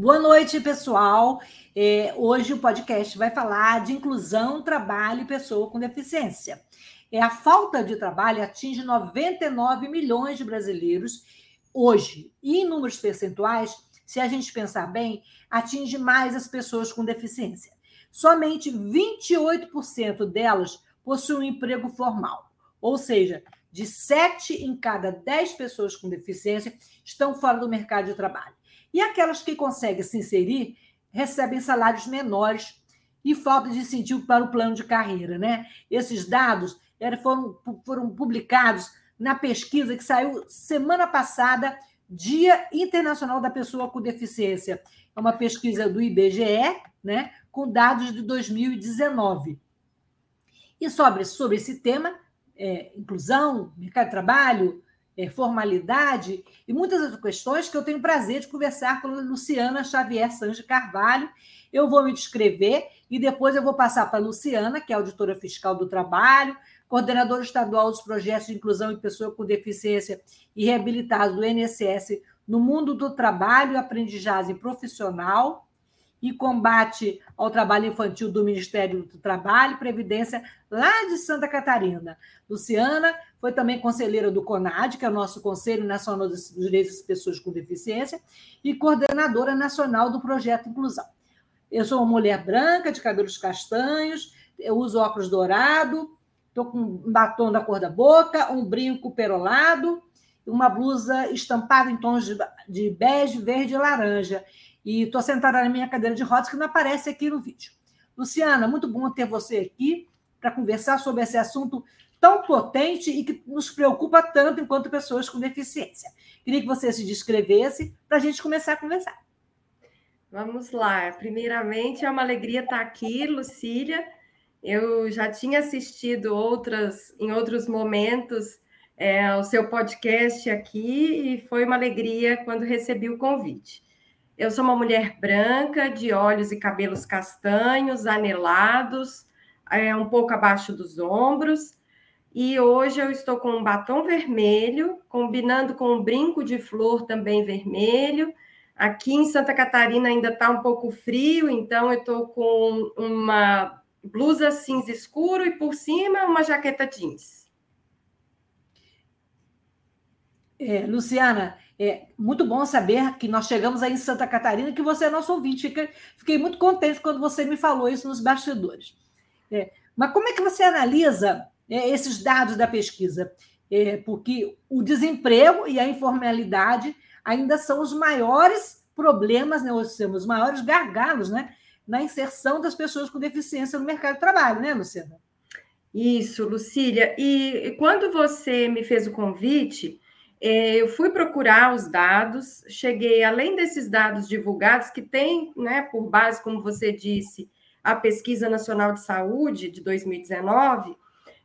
Boa noite, pessoal. É, hoje o podcast vai falar de inclusão, trabalho e pessoa com deficiência. É, a falta de trabalho atinge 99 milhões de brasileiros hoje. E em números percentuais, se a gente pensar bem, atinge mais as pessoas com deficiência. Somente 28% delas possuem um emprego formal. Ou seja, de 7 em cada 10 pessoas com deficiência estão fora do mercado de trabalho. E aquelas que conseguem se inserir recebem salários menores e falta de incentivo para o plano de carreira. Né? Esses dados foram, foram publicados na pesquisa que saiu semana passada, Dia Internacional da Pessoa com Deficiência. É uma pesquisa do IBGE, né, com dados de 2019. E sobre, sobre esse tema, é, inclusão, mercado de trabalho, formalidade e muitas outras questões que eu tenho prazer de conversar com a Luciana Xavier Sanji Carvalho. Eu vou me descrever e depois eu vou passar para a Luciana, que é auditora fiscal do trabalho, coordenadora estadual dos projetos de inclusão de pessoas com deficiência e reabilitados do INSS no mundo do trabalho e aprendizagem profissional e combate ao trabalho infantil do Ministério do Trabalho e Previdência, lá de Santa Catarina. Luciana foi também conselheira do CONAD, que é o nosso Conselho Nacional dos Direitos das Pessoas com Deficiência, e coordenadora nacional do Projeto Inclusão. Eu sou uma mulher branca, de cabelos castanhos, eu uso óculos dourado, estou com um batom da cor da boca, um brinco perolado, uma blusa estampada em tons de, de bege, verde e laranja. E estou sentada na minha cadeira de rodas, que não aparece aqui no vídeo. Luciana, muito bom ter você aqui para conversar sobre esse assunto tão potente e que nos preocupa tanto enquanto pessoas com deficiência. Queria que você se descrevesse para a gente começar a conversar. Vamos lá. Primeiramente, é uma alegria estar aqui, Lucília. Eu já tinha assistido outras em outros momentos é, o seu podcast aqui e foi uma alegria quando recebi o convite. Eu sou uma mulher branca, de olhos e cabelos castanhos, anelados, é, um pouco abaixo dos ombros. E hoje eu estou com um batom vermelho, combinando com um brinco de flor também vermelho. Aqui em Santa Catarina ainda está um pouco frio, então eu estou com uma blusa cinza escuro e por cima uma jaqueta jeans. É, Luciana, é muito bom saber que nós chegamos aí em Santa Catarina, que você é nosso ouvinte. Fiquei, fiquei muito contente quando você me falou isso nos bastidores. É, mas como é que você analisa é, esses dados da pesquisa? É, porque o desemprego e a informalidade ainda são os maiores problemas, né, os maiores gargalos né, na inserção das pessoas com deficiência no mercado de trabalho, né, Luciana? Isso, Lucília. E quando você me fez o convite, eu fui procurar os dados, cheguei, além desses dados divulgados, que tem né, por base, como você disse, a Pesquisa Nacional de Saúde de 2019,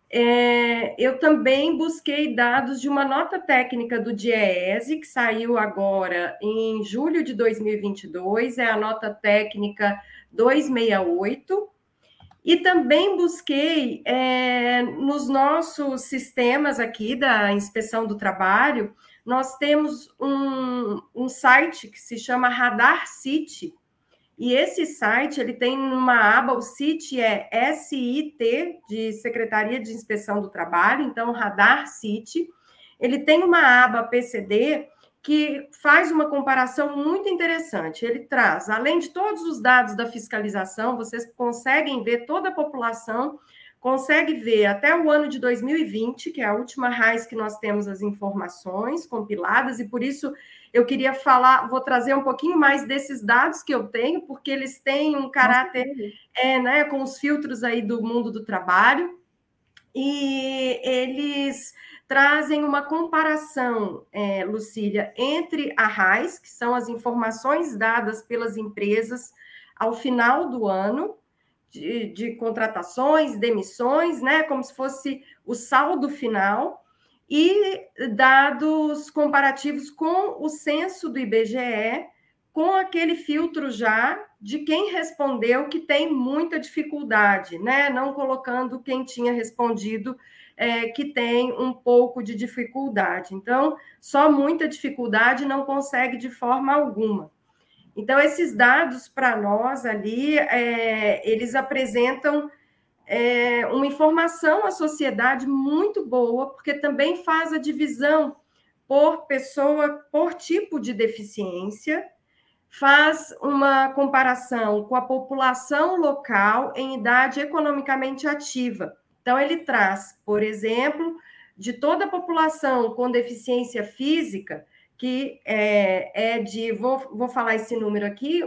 é, eu também busquei dados de uma nota técnica do DIEESE, que saiu agora em julho de 2022, é a nota técnica 268, e também busquei é, nos nossos sistemas aqui da inspeção do trabalho, nós temos um, um site que se chama Radar City. E esse site ele tem uma aba, o CIT é SIT, de Secretaria de Inspeção do Trabalho, então Radar City. Ele tem uma aba PCD que faz uma comparação muito interessante. Ele traz, além de todos os dados da fiscalização, vocês conseguem ver toda a população, consegue ver até o ano de 2020, que é a última raiz que nós temos as informações compiladas, e por isso eu queria falar, vou trazer um pouquinho mais desses dados que eu tenho, porque eles têm um caráter, é, né, com os filtros aí do mundo do trabalho, e eles trazem uma comparação, é, Lucília, entre a RAIS, que são as informações dadas pelas empresas ao final do ano, de, de contratações, demissões, né, como se fosse o saldo final, e dados comparativos com o censo do IBGE, com aquele filtro já de quem respondeu que tem muita dificuldade, né? Não colocando quem tinha respondido é, que tem um pouco de dificuldade. Então, só muita dificuldade não consegue de forma alguma. Então, esses dados para nós ali, é, eles apresentam é, uma informação à sociedade muito boa, porque também faz a divisão por pessoa, por tipo de deficiência, faz uma comparação com a população local em idade economicamente ativa. Então, ele traz, por exemplo, de toda a população com deficiência física, que é, é de, vou, vou falar esse número aqui,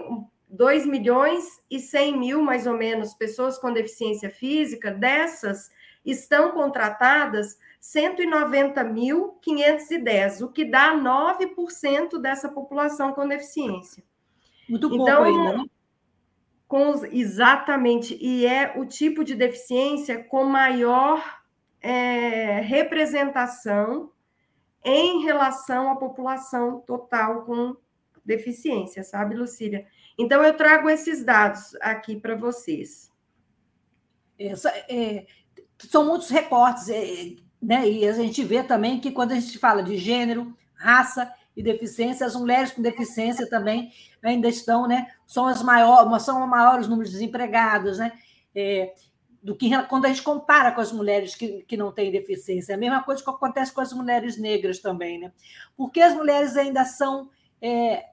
2 milhões e 100 mil, mais ou menos, pessoas com deficiência física, dessas estão contratadas 190.510, o que dá 9% dessa população com deficiência. Muito pouco então, ainda, né? Com os, exatamente, e é o tipo de deficiência com maior é, representação em relação à população total com deficiência, sabe, Lucília? Então, eu trago esses dados aqui para vocês. Essa, é, são muitos recortes, é, né? E a gente vê também que quando a gente fala de gênero, raça e deficiência, as mulheres com deficiência também ainda estão, né? São as maiores, são os maiores números de desempregados, né? É, do que quando a gente compara com as mulheres que, que não têm deficiência. É a mesma coisa que acontece com as mulheres negras também, né? Porque as mulheres ainda são é,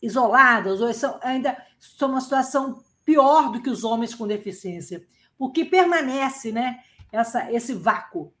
isoladas, ou são, ainda são uma situação pior do que os homens com deficiência, porque permanece né, essa, esse vácuo.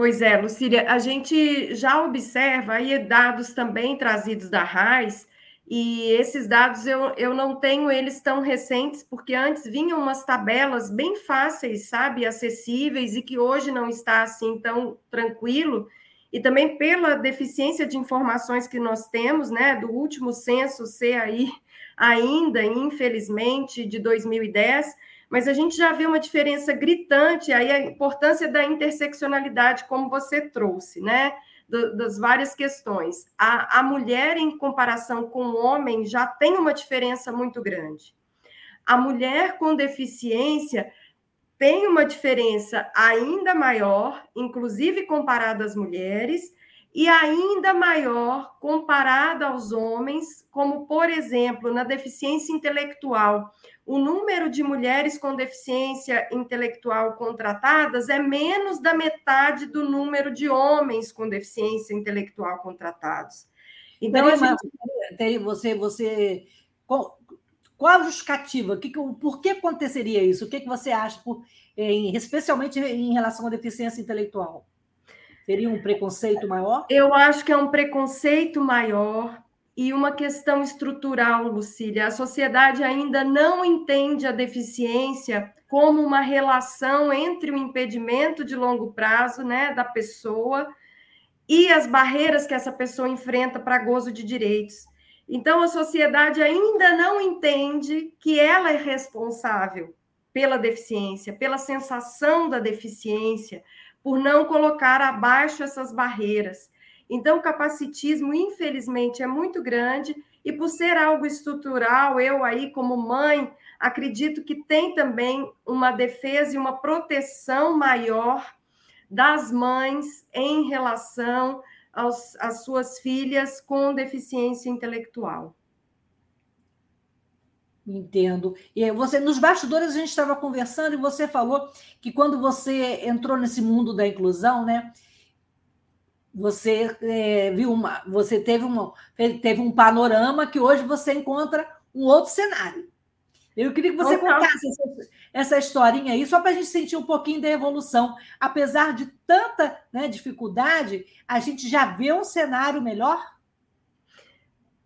Pois é, Lucília, a gente já observa aí dados também trazidos da RAIS, e esses dados eu, eu não tenho eles tão recentes, porque antes vinham umas tabelas bem fáceis, sabe, acessíveis, e que hoje não está assim tão tranquilo, e também pela deficiência de informações que nós temos, né, do último censo ser aí ainda, infelizmente, de 2010, mas a gente já vê uma diferença gritante, aí a importância da interseccionalidade, como você trouxe, né? das várias questões. A, a mulher, em comparação com o homem, já tem uma diferença muito grande. A mulher com deficiência tem uma diferença ainda maior, inclusive comparada às mulheres, e ainda maior comparada aos homens, como, por exemplo, na deficiência intelectual o número de mulheres com deficiência intelectual contratadas é menos da metade do número de homens com deficiência intelectual contratados. Então, a gente... você, você, qual, qual a justificativa? Que, por que aconteceria isso? O que, que você acha, por, em, especialmente em relação à deficiência intelectual? Seria um preconceito maior? Eu acho que é um preconceito maior e uma questão estrutural, Lucília. A sociedade ainda não entende a deficiência como uma relação entre o impedimento de longo prazo né, da pessoa e as barreiras que essa pessoa enfrenta para gozo de direitos. Então, a sociedade ainda não entende que ela é responsável pela deficiência, pela sensação da deficiência, por não colocar abaixo essas barreiras. Então, o capacitismo, infelizmente, é muito grande, e por ser algo estrutural, eu aí, como mãe, acredito que tem também uma defesa e uma proteção maior das mães em relação aos, às suas filhas com deficiência intelectual. Entendo. E você, nos bastidores a gente estava conversando e você falou que quando você entrou nesse mundo da inclusão, né, você é, viu uma, você teve, uma, teve um panorama que hoje você encontra um outro cenário. Eu queria que você contasse essa, essa historinha aí, só para a gente sentir um pouquinho da evolução. Apesar de tanta né, dificuldade, a gente já vê um cenário melhor?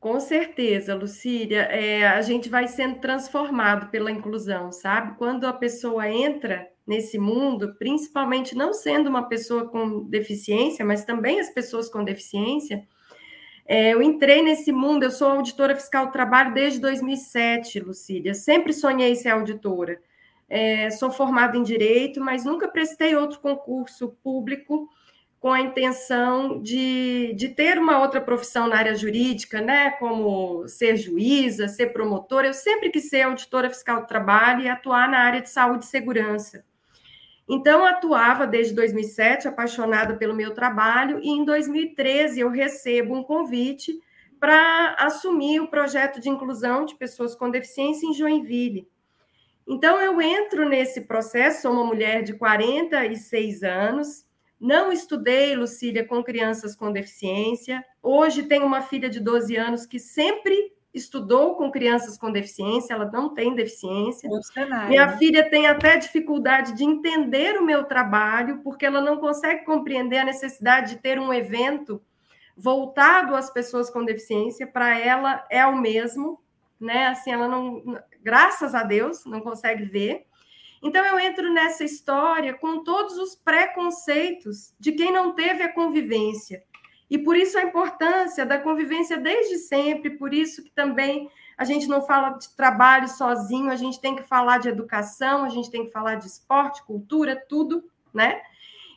Com certeza, Lucília. É, a gente vai sendo transformado pela inclusão, sabe? Quando a pessoa entra nesse mundo, principalmente não sendo uma pessoa com deficiência, mas também as pessoas com deficiência, é, eu entrei nesse mundo, eu sou auditora fiscal do trabalho desde 2007, Lucília. Sempre sonhei ser auditora. É, sou formada em direito, mas nunca prestei outro concurso público com a intenção de, de ter uma outra profissão na área jurídica, né? Como ser juíza, ser promotora. Eu sempre quis ser auditora fiscal do trabalho e atuar na área de saúde e segurança. Então, atuava desde 2007, apaixonada pelo meu trabalho, e em 2013 eu recebo um convite para assumir o projeto de inclusão de pessoas com deficiência em Joinville. Então, eu entro nesse processo, sou uma mulher de 46 anos, não estudei, Lucília, com crianças com deficiência. Hoje tenho uma filha de 12 anos que sempre estudou com crianças com deficiência, ela não tem deficiência. Minha né? filha tem até dificuldade de entender o meu trabalho, porque ela não consegue compreender a necessidade de ter um evento voltado às pessoas com deficiência, para ela é o mesmo, né? Assim, ela não, graças a Deus, não consegue ver. Então eu entro nessa história com todos os preconceitos de quem não teve a convivência e por isso a importância da convivência desde sempre, por isso que também a gente não fala de trabalho sozinho, a gente tem que falar de educação, a gente tem que falar de esporte, cultura, tudo, né?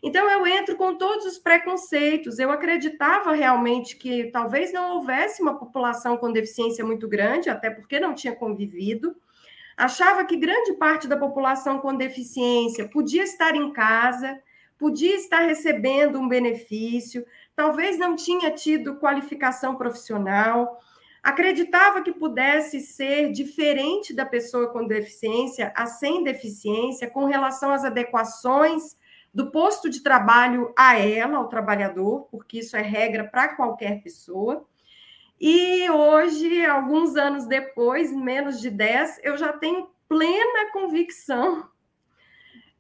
Então eu entro com todos os preconceitos. Eu acreditava realmente que talvez não houvesse uma população com deficiência muito grande, até porque não tinha convivido. Achava que grande parte da população com deficiência podia estar em casa, podia estar recebendo um benefício, talvez não tinha tido qualificação profissional, acreditava que pudesse ser diferente da pessoa com deficiência a sem deficiência com relação às adequações do posto de trabalho a ela, ao trabalhador, porque isso é regra para qualquer pessoa. E hoje, alguns anos depois, menos de 10, eu já tenho plena convicção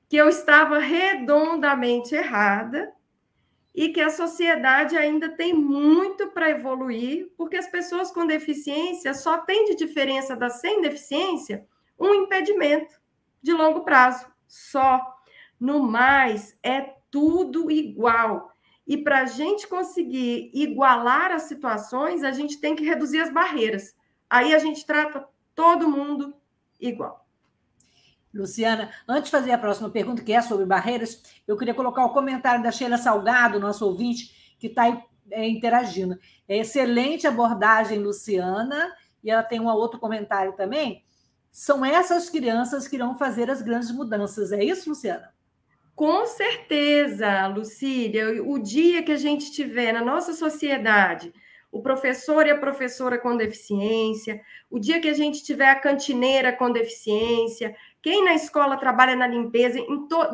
que eu estava redondamente errada e que a sociedade ainda tem muito para evoluir, porque as pessoas com deficiência só têm de diferença das sem deficiência um impedimento de longo prazo, só. No mais, é tudo igual. E para a gente conseguir igualar as situações, a gente tem que reduzir as barreiras. Aí a gente trata todo mundo igual. Luciana, antes de fazer a próxima pergunta, que é sobre barreiras, eu queria colocar o comentário da Sheila Salgado, nosso ouvinte, que está é, interagindo. É excelente abordagem, Luciana, e ela tem um outro comentário também. São essas crianças que irão fazer as grandes mudanças, é isso, Luciana? Com certeza, Lucília. O dia que a gente tiver na nossa sociedade o professor e a professora com deficiência, o dia que a gente tiver a cantineira com deficiência, quem na escola trabalha na limpeza,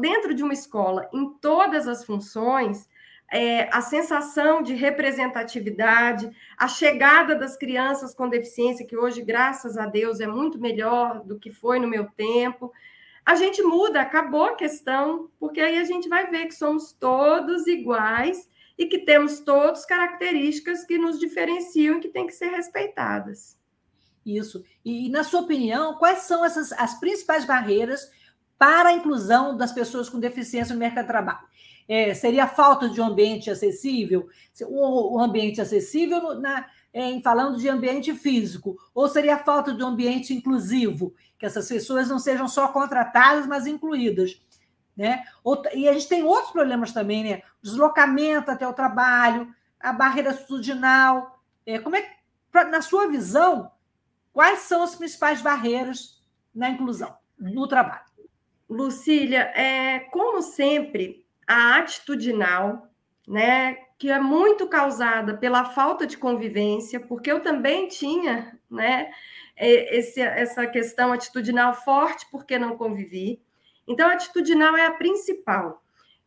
dentro de uma escola, em todas as funções, é, a sensação de representatividade, a chegada das crianças com deficiência, que hoje, graças a Deus, é muito melhor do que foi no meu tempo. A gente muda, acabou a questão, porque aí a gente vai ver que somos todos iguais e que temos todos características que nos diferenciam e que têm que ser respeitadas. Isso. E, na sua opinião, quais são essas as principais barreiras para a inclusão das pessoas com deficiência no mercado de trabalho? É, seria a falta de um ambiente acessível? O, ambiente acessível na, em falando de ambiente físico, ou seria a falta de um ambiente inclusivo, que essas pessoas não sejam só contratadas, mas incluídas? Né? E a gente tem outros problemas também, né? Deslocamento até o trabalho, a barreira atitudinal. É, como é na sua visão, quais são as principais barreiras na inclusão no trabalho? Lucília, é, como sempre, a atitudinal, né, que é muito causada pela falta de convivência, porque eu também tinha, né, esse, essa questão atitudinal forte porque não convivi. Então, a atitudinal é a principal.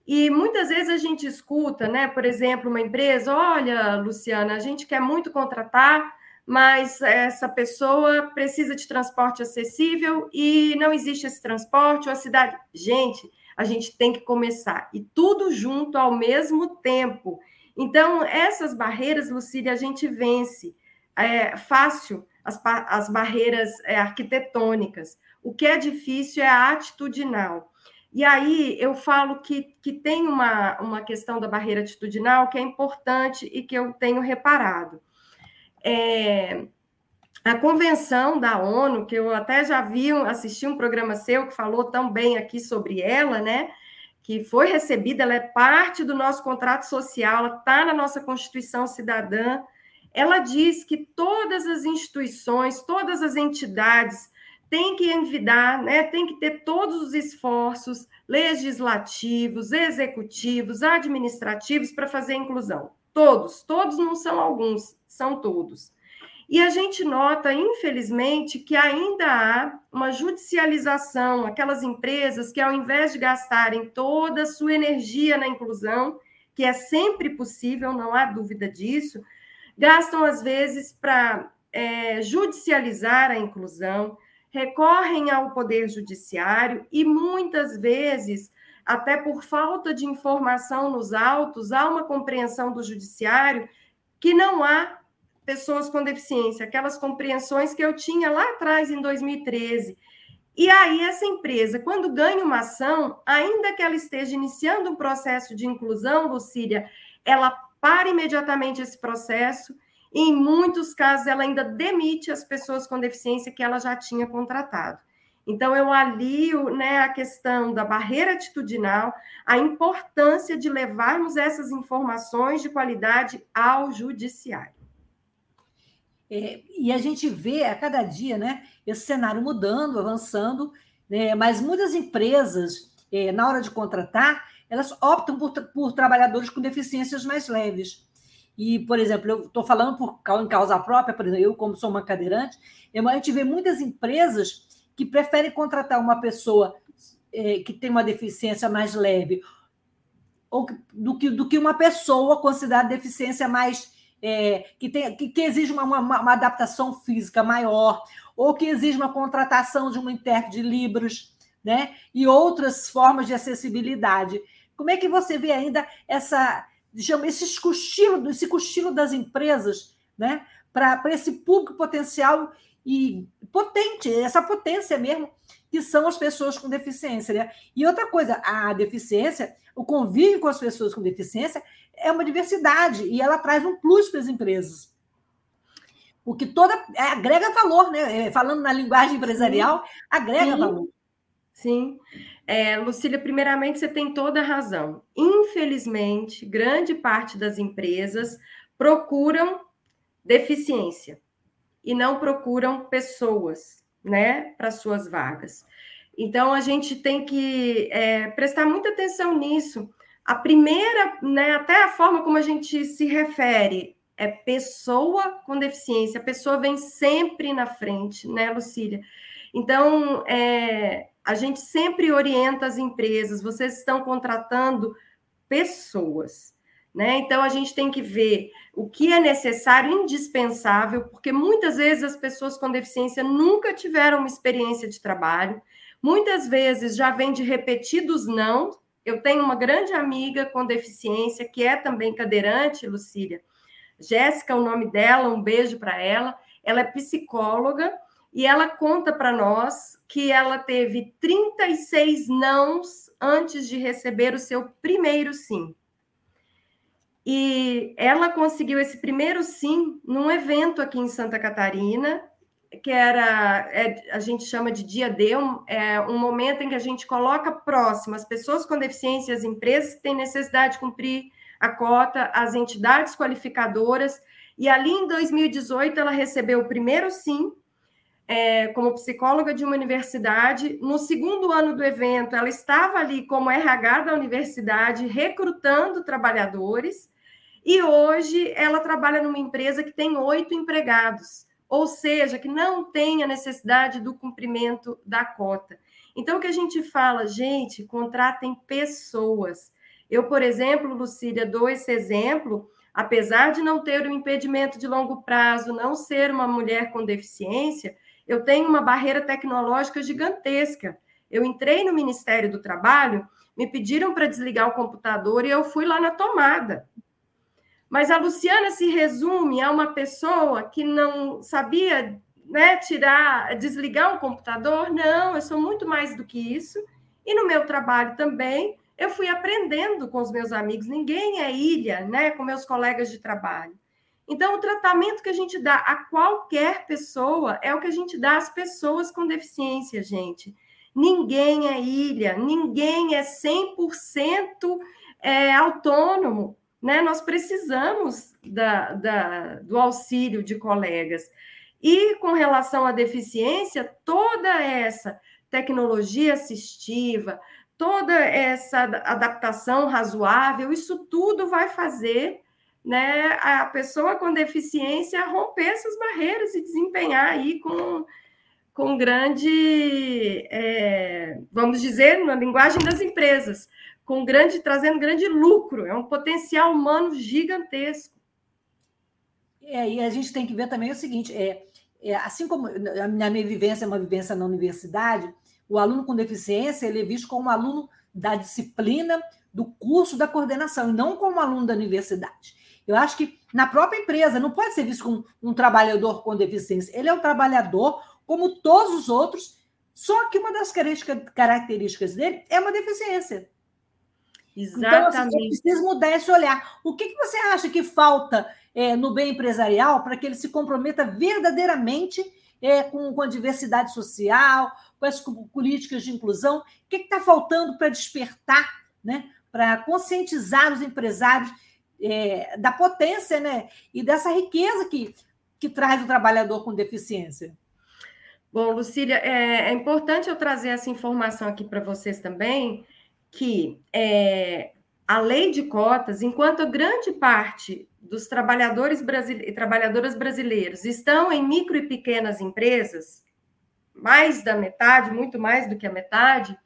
E muitas vezes a gente escuta, né? Por exemplo, uma empresa, olha, Luciana, a gente quer muito contratar, mas essa pessoa precisa de transporte acessível e não existe esse transporte, ou a cidade. Gente, a gente tem que começar, e tudo junto ao mesmo tempo. Então, essas barreiras, Lucília, a gente vence. É fácil as, as barreiras é, arquitetônicas. O que é difícil é a atitudinal. E aí eu falo que, que tem uma, uma questão da barreira atitudinal que é importante e que eu tenho reparado. É, a convenção da ONU, que eu até já vi, assisti um programa seu que falou tão bem aqui sobre ela, né? Que foi recebida, ela é parte do nosso contrato social, ela está na nossa Constituição Cidadã. Ela diz que todas as instituições, todas as entidades têm que envidar, né? Tem que ter todos os esforços legislativos, executivos, administrativos para fazer a inclusão. Todos, todos não são alguns, são todos. E a gente nota, infelizmente, que ainda há uma judicialização, aquelas empresas que, ao invés de gastarem toda a sua energia na inclusão, que é sempre possível, não há dúvida disso, gastam, às vezes, para é, judicializar a inclusão, recorrem ao Poder Judiciário e, muitas vezes, até por falta de informação nos autos, há uma compreensão do Judiciário que não há pessoas com deficiência, aquelas compreensões que eu tinha lá atrás, em 2013. E aí, essa empresa, quando ganha uma ação, ainda que ela esteja iniciando um processo de inclusão, Lucília, ela para imediatamente esse processo. E, em muitos casos, ela ainda demite as pessoas com deficiência que ela já tinha contratado. Então, eu alio né, a questão da barreira atitudinal, a importância de levarmos essas informações de qualidade ao judiciário. É, e a gente vê a cada dia né, esse cenário mudando, avançando, né, mas muitas empresas, é, na hora de contratar, elas optam por, por trabalhadores com deficiências mais leves. E, por exemplo, eu estou falando por, em causa própria, por exemplo, eu, como sou uma cadeirante, a gente vê muitas empresas que preferem contratar uma pessoa é, que tem uma deficiência mais leve ou, do, que, do que uma pessoa considerada deficiência mais é, que, tem, que, que exige uma, uma, uma, adaptação física maior, ou que exige uma contratação de um intérprete de Libros, né? E outras formas de acessibilidade. Como é que você vê ainda essa, esse cochilo, esse cochilo das empresas, né? Para esse público potencial e potente, essa potência mesmo, que são as pessoas com deficiência. Né? E outra coisa, a deficiência, o convívio com as pessoas com deficiência é uma diversidade e ela traz um plus para as empresas. Porque toda é, agrega valor, né? É, falando na linguagem empresarial, agrega Sim. valor. Sim. É, Lucília, primeiramente, você tem toda a razão. Infelizmente, grande parte das empresas procuram deficiência e não procuram pessoas, né, para suas vagas. Então, a gente tem que é, prestar muita atenção nisso, a primeira, né, até a forma como a gente se refere é pessoa com deficiência. A pessoa vem sempre na frente, né, Lucília? Então, é, a gente sempre orienta as empresas, vocês estão contratando pessoas, né? Então, a gente tem que ver o que é necessário, indispensável, porque muitas vezes as pessoas com deficiência nunca tiveram uma experiência de trabalho, muitas vezes já vem de repetidos não, eu tenho uma grande amiga com deficiência, que é também cadeirante, Lucília. Jéssica, o nome dela, um beijo para ela. Ela é psicóloga e ela conta para nós que ela teve 36 nãos antes de receber o seu primeiro sim. E ela conseguiu esse primeiro sim num evento aqui em Santa Catarina, que era, é, a gente chama de dia D, um, é um momento em que a gente coloca próximo as pessoas com deficiência, as empresas que têm necessidade de cumprir a cota, as entidades qualificadoras, e ali em 2018 ela recebeu o primeiro sim, é, como psicóloga de uma universidade. No segundo ano do evento, ela estava ali como RH da universidade, recrutando trabalhadores, e hoje ela trabalha numa empresa que tem oito empregados ou seja, que não tenha necessidade do cumprimento da cota. Então, o que a gente fala, gente, contratem pessoas. Eu, por exemplo, Lucília, dou esse exemplo, apesar de não ter um impedimento de longo prazo, não ser uma mulher com deficiência, eu tenho uma barreira tecnológica gigantesca. Eu entrei no Ministério do Trabalho, me pediram para desligar o computador e eu fui lá na tomada. Mas a Luciana se resume a uma pessoa que não sabia né, tirar, desligar um computador? Não, eu sou muito mais do que isso. E no meu trabalho também, eu fui aprendendo com os meus amigos. Ninguém é ilha, né? Com meus colegas de trabalho. Então, o tratamento que a gente dá a qualquer pessoa é o que a gente dá às pessoas com deficiência, gente. Ninguém é ilha, ninguém é 100% é, autônomo. Né? Nós precisamos da, da, do auxílio de colegas. E com relação à deficiência, toda essa tecnologia assistiva, toda essa adaptação razoável, isso tudo vai fazer né, a pessoa com deficiência romper essas barreiras e desempenhar aí com, com grande, é, vamos dizer, na linguagem das empresas, com grande, trazendo grande lucro, é um potencial humano gigantesco. É, e a gente tem que ver também o seguinte: é, é assim como a minha vivência é uma vivência na universidade, o aluno com deficiência ele é visto como um aluno da disciplina, do curso da coordenação, e não como aluno da universidade. Eu acho que na própria empresa não pode ser visto como um trabalhador com deficiência. Ele é um trabalhador como todos os outros, só que uma das características dele é uma deficiência. Exatamente. Então, assim, precisa mudar esse olhar. O que, que você acha que falta é, no bem empresarial para que ele se comprometa verdadeiramente é, com, com, a diversidade social, com as políticas de inclusão? O que está faltando para despertar, né, para conscientizar os empresários é, da potência né, e dessa riqueza que, que traz o trabalhador com deficiência. Bom, Lucília, é, é importante eu trazer essa informação aqui para vocês também, que é, a lei de cotas, enquanto grande parte dos trabalhadores e trabalhadoras brasileiros estão em micro e pequenas empresas, mais da metade, muito mais do que a metade,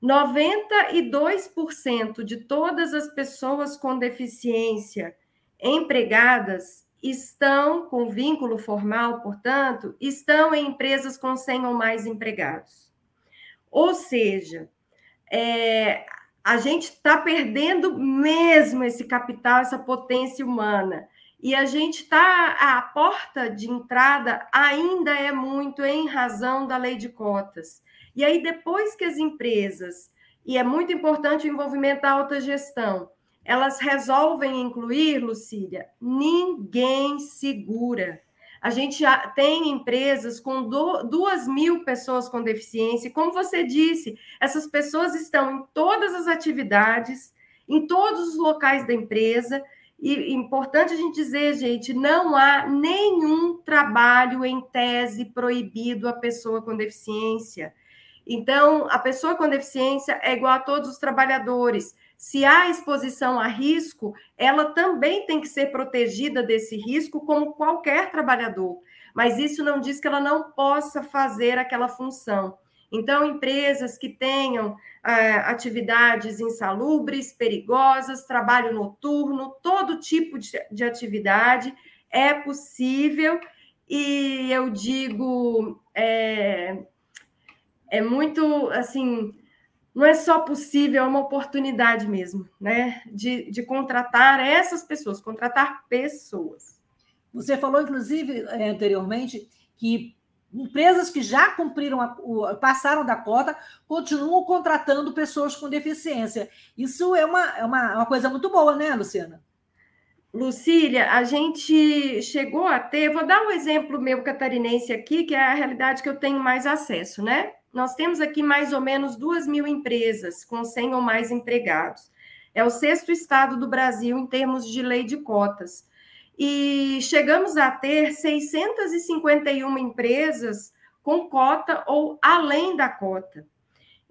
92% de todas as pessoas com deficiência empregadas estão com vínculo formal, portanto, estão em empresas com 100 ou mais empregados. Ou seja, é, a gente está perdendo mesmo esse capital, essa potência humana. E a gente está, a porta de entrada ainda é muito em razão da lei de cotas. E aí, depois que as empresas, e é muito importante o envolvimento da alta gestão, elas resolvem incluir, Lucília, ninguém segura. A gente tem empresas com duas mil pessoas com deficiência. Como você disse, essas pessoas estão em todas as atividades, em todos os locais da empresa. E importante a gente dizer, gente, não há nenhum trabalho em tese proibido à pessoa com deficiência. Então, a pessoa com deficiência é igual a todos os trabalhadores. Se há exposição a risco, ela também tem que ser protegida desse risco, como qualquer trabalhador. Mas isso não diz que ela não possa fazer aquela função. Então, empresas que tenham é, atividades insalubres, perigosas, trabalho noturno, todo tipo de, de atividade é possível. E eu digo, é, é muito assim, não é só possível, é uma oportunidade mesmo, né? De, de contratar essas pessoas, contratar pessoas. Você falou, inclusive, é, anteriormente, que empresas que já cumpriram, a, o, passaram da cota, continuam contratando pessoas com deficiência. Isso é uma, é uma, uma coisa muito boa, né, Luciana? Lucília, a gente chegou a ter, vou dar um exemplo meu catarinense aqui, que é a realidade que eu tenho mais acesso, né? Nós temos aqui mais ou menos duas mil empresas com 100 ou mais empregados. É o sexto estado do Brasil em termos de lei de cotas. E chegamos a ter 651 empresas com cota ou além da cota.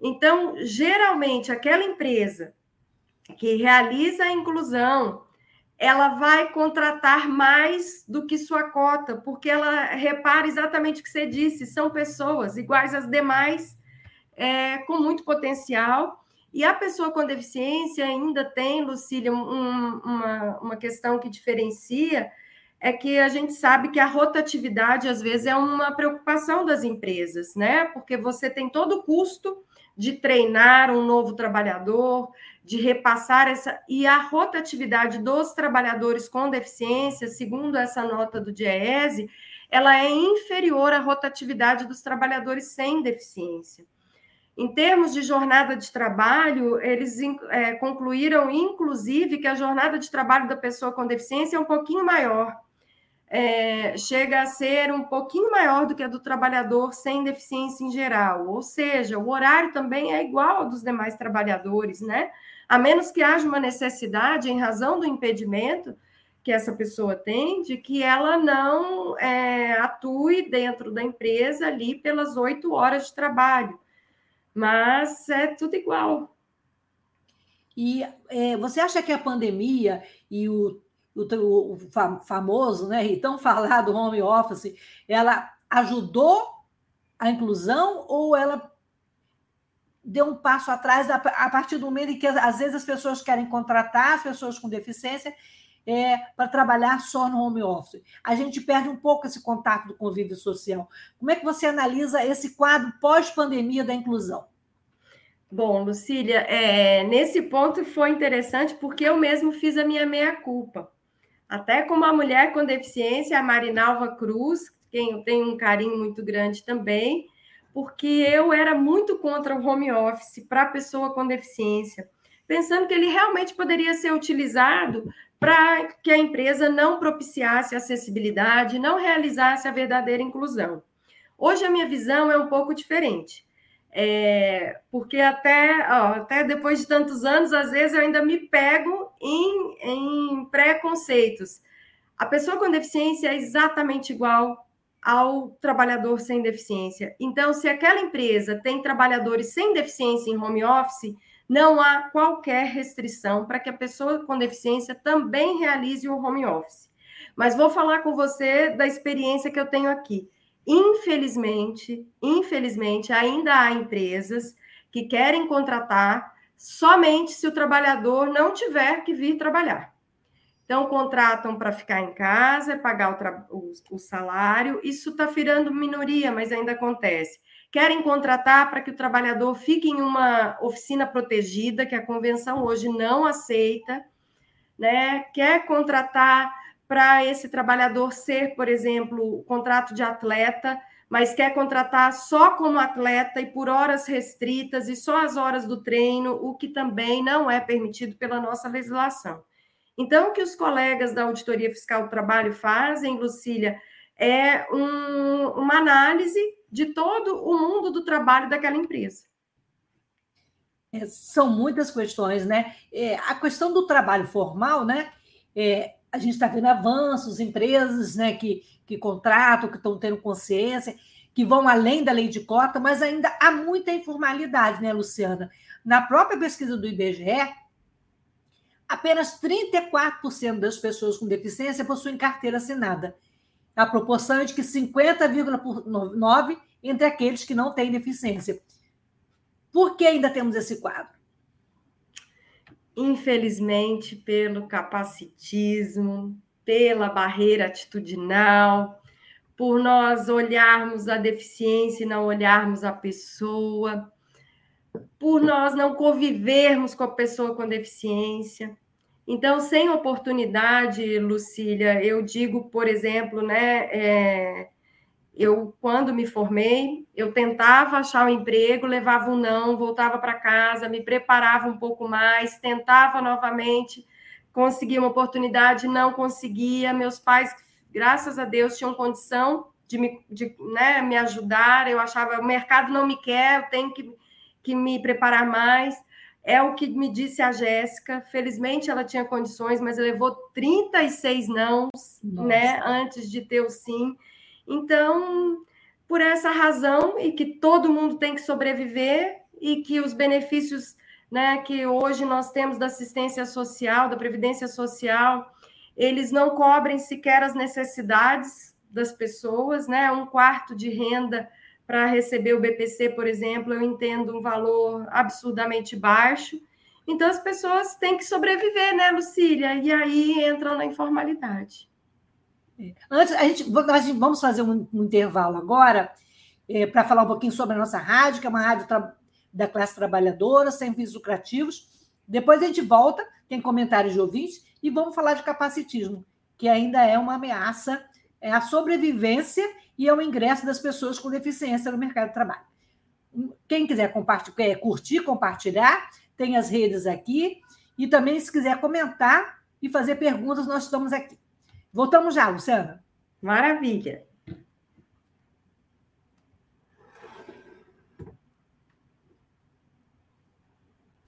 Então, geralmente, aquela empresa que realiza a inclusão, ela vai contratar mais do que sua cota, porque ela repara exatamente o que você disse, são pessoas iguais às demais, é, com muito potencial. E a pessoa com deficiência ainda tem, Lucília, um, uma, uma questão que diferencia, é que a gente sabe que a rotatividade, às vezes, é uma preocupação das empresas, né? Porque você tem todo o custo de treinar um novo trabalhador, de repassar essa. E a rotatividade dos trabalhadores com deficiência, segundo essa nota do DIEESE, ela é inferior à rotatividade dos trabalhadores sem deficiência. Em termos de jornada de trabalho, eles é, concluíram, inclusive, que a jornada de trabalho da pessoa com deficiência é um pouquinho maior. É, chega a ser um pouquinho maior do que a do trabalhador sem deficiência em geral. Ou seja, o horário também é igual ao dos demais trabalhadores, né? A menos que haja uma necessidade, em razão do impedimento que essa pessoa tem, de que ela não é, atue dentro da empresa ali pelas oito horas de trabalho mas é tudo igual. E é, você acha que a pandemia e o, o, o famoso né, e tão falado home office, ela ajudou a inclusão ou ela deu um passo atrás a, partir do momento em que às vezes as pessoas querem contratar as pessoas com deficiência é, para trabalhar só no home office. A gente perde um pouco esse contato do convívio social. Como é que você analisa esse quadro pós-pandemia da inclusão? Bom, Lucília, é, nesse ponto foi interessante porque eu mesmo fiz a minha meia-culpa. Até como a mulher com deficiência, a Marinalva Cruz, quem eu tenho um carinho muito grande também, porque eu era muito contra o home office para pessoa com deficiência, pensando que ele realmente poderia ser utilizado para que a empresa não propiciasse acessibilidade, não realizasse a verdadeira inclusão. Hoje a minha visão é um pouco diferente. É, porque até, ó, até depois de tantos anos, às vezes eu ainda me pego em, em preconceitos. A pessoa com deficiência é exatamente igual ao trabalhador sem deficiência. Então, se aquela empresa tem trabalhadores sem deficiência em home office, não há qualquer restrição para que a pessoa com deficiência também realize o home office. Mas vou falar com você da experiência que eu tenho aqui. Infelizmente, infelizmente, ainda há empresas que querem contratar somente se o trabalhador não tiver que vir trabalhar. Então, contratam para ficar em casa, pagar o, o, o salário. Isso está virando minoria, mas ainda acontece. Querem contratar para que o trabalhador fique em uma oficina protegida, que a convenção hoje não aceita. Né? Quer contratar para esse trabalhador ser, por exemplo, contrato de atleta, mas quer contratar só como atleta e por horas restritas e só as horas do treino, o que também não é permitido pela nossa legislação. Então, o que os colegas da Auditoria Fiscal do Trabalho fazem, Lucília, é um, uma análise de todo o mundo do trabalho daquela empresa. É, são muitas questões, né? É, a questão do trabalho formal, né? É, a gente está vendo avanços, empresas né, que, que contratam, que estão tendo consciência, que vão além da lei de cota, mas ainda há muita informalidade, né, Luciana? Na própria pesquisa do IBGE, apenas 34% das pessoas com deficiência possuem carteira assinada. A proporção é de que 50,9% entre aqueles que não têm deficiência. Por que ainda temos esse quadro? infelizmente, pelo capacitismo, pela barreira atitudinal, por nós olharmos a deficiência e não olharmos a pessoa, por nós não convivermos com a pessoa com deficiência. Então, sem oportunidade, Lucília, eu digo, por exemplo, né, é, eu, quando me formei, eu tentava achar um emprego, levava um não, voltava para casa, me preparava um pouco mais, tentava novamente, conseguia uma oportunidade, não conseguia. Meus pais, graças a Deus, tinham condição de me, de, né, me ajudar. Eu achava, o mercado não me quer, eu tenho que, que me preparar mais. É o que me disse a Jéssica. Felizmente ela tinha condições, mas levou 36 nãos, né, antes de ter o sim. Então, por essa razão, e que todo mundo tem que sobreviver, e que os benefícios né, que hoje nós temos da assistência social, da previdência social, eles não cobrem sequer as necessidades das pessoas, né? Um quarto de renda para receber o BPC, por exemplo, eu entendo um valor absurdamente baixo. Então as pessoas têm que sobreviver, né, Lucília? E aí entram na informalidade. Antes, a gente, nós vamos fazer um, um intervalo agora é, para falar um pouquinho sobre a nossa rádio, que é uma rádio da classe trabalhadora, sem fins lucrativos. Depois a gente volta, tem comentários de ouvintes, e vamos falar de capacitismo, que ainda é uma ameaça é à sobrevivência e ao ingresso das pessoas com deficiência no mercado de trabalho. Quem quiser compartilhar, curtir, compartilhar, tem as redes aqui. E também, se quiser comentar e fazer perguntas, nós estamos aqui. Voltamos já, Luciana. Maravilha.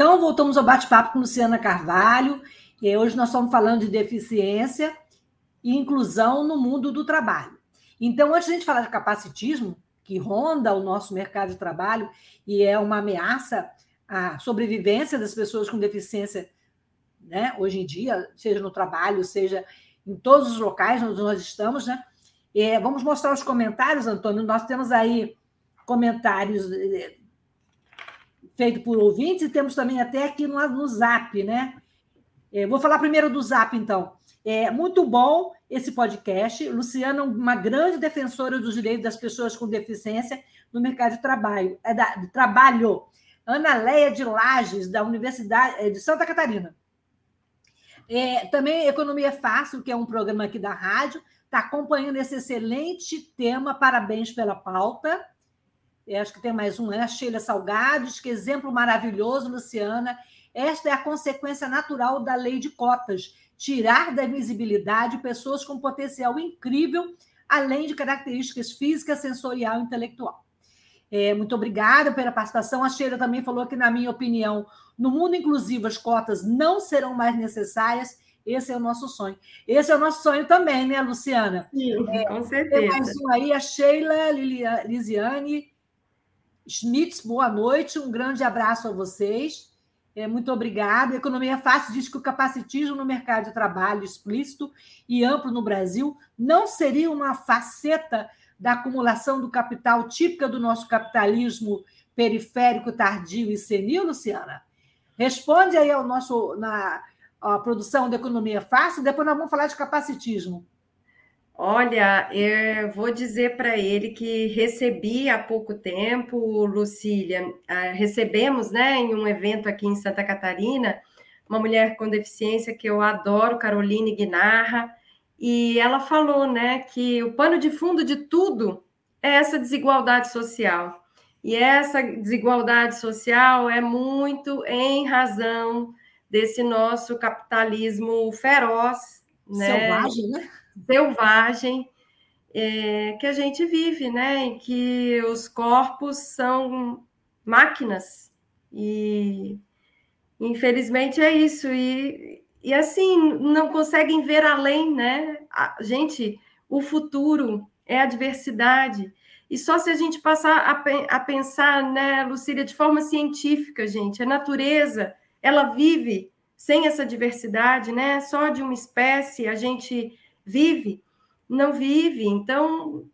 Então, voltamos ao bate-papo com Luciana Carvalho. E hoje nós estamos falando de deficiência e inclusão no mundo do trabalho. Então, antes de a gente falar de capacitismo, que ronda o nosso mercado de trabalho e é uma ameaça à sobrevivência das pessoas com deficiência, né, hoje em dia, seja no trabalho, seja em todos os locais onde nós estamos, né? É, vamos mostrar os comentários, Antônio. Nós temos aí comentários eh, feito por ouvintes, e temos também até aqui no, no Zap, né? É, vou falar primeiro do Zap, então. É muito bom esse podcast. Luciana, uma grande defensora dos direitos das pessoas com deficiência no mercado de trabalho. É da, de trabalho. Ana Leia de Lages, da Universidade é, de Santa Catarina. É, também Economia Fácil, que é um programa aqui da rádio, está acompanhando esse excelente tema. Parabéns pela pauta. Eu acho que tem mais um, né? Sheila Salgados, que exemplo maravilhoso, Luciana. Esta é a consequência natural da lei de cotas: tirar da visibilidade pessoas com potencial incrível, além de características físicas, sensorial e intelectual. É, muito obrigada pela participação. A Sheila também falou que, na minha opinião, no mundo inclusivo as cotas não serão mais necessárias. Esse é o nosso sonho. Esse é o nosso sonho também, né, Luciana? Sim, é, com certeza. Tem mais um aí, a Sheila Lisiane Schmitz, boa noite, um grande abraço a vocês. É, muito obrigada. Economia Fácil diz que o capacitismo no mercado de trabalho explícito e amplo no Brasil não seria uma faceta da acumulação do capital típica do nosso capitalismo periférico, tardio e senil, Luciana? Responde aí ao nosso na produção da Economia Fácil, depois nós vamos falar de capacitismo. Olha, eu vou dizer para ele que recebi há pouco tempo, Lucília, ah, recebemos, né, em um evento aqui em Santa Catarina, uma mulher com deficiência que eu adoro, Caroline Guinarra, e ela falou, né, que o pano de fundo de tudo é essa desigualdade social. E essa desigualdade social é muito em razão desse nosso capitalismo feroz, né? Selvagem, né? Selvagem é, que a gente vive, né? Em que os corpos são máquinas e infelizmente é isso e, e assim não conseguem ver além, né? A, gente, o futuro é a diversidade e só se a gente passar a, a pensar, né, Lucília, de forma científica, gente, a natureza ela vive sem essa diversidade, né? Só de uma espécie a gente vive, não vive. Então,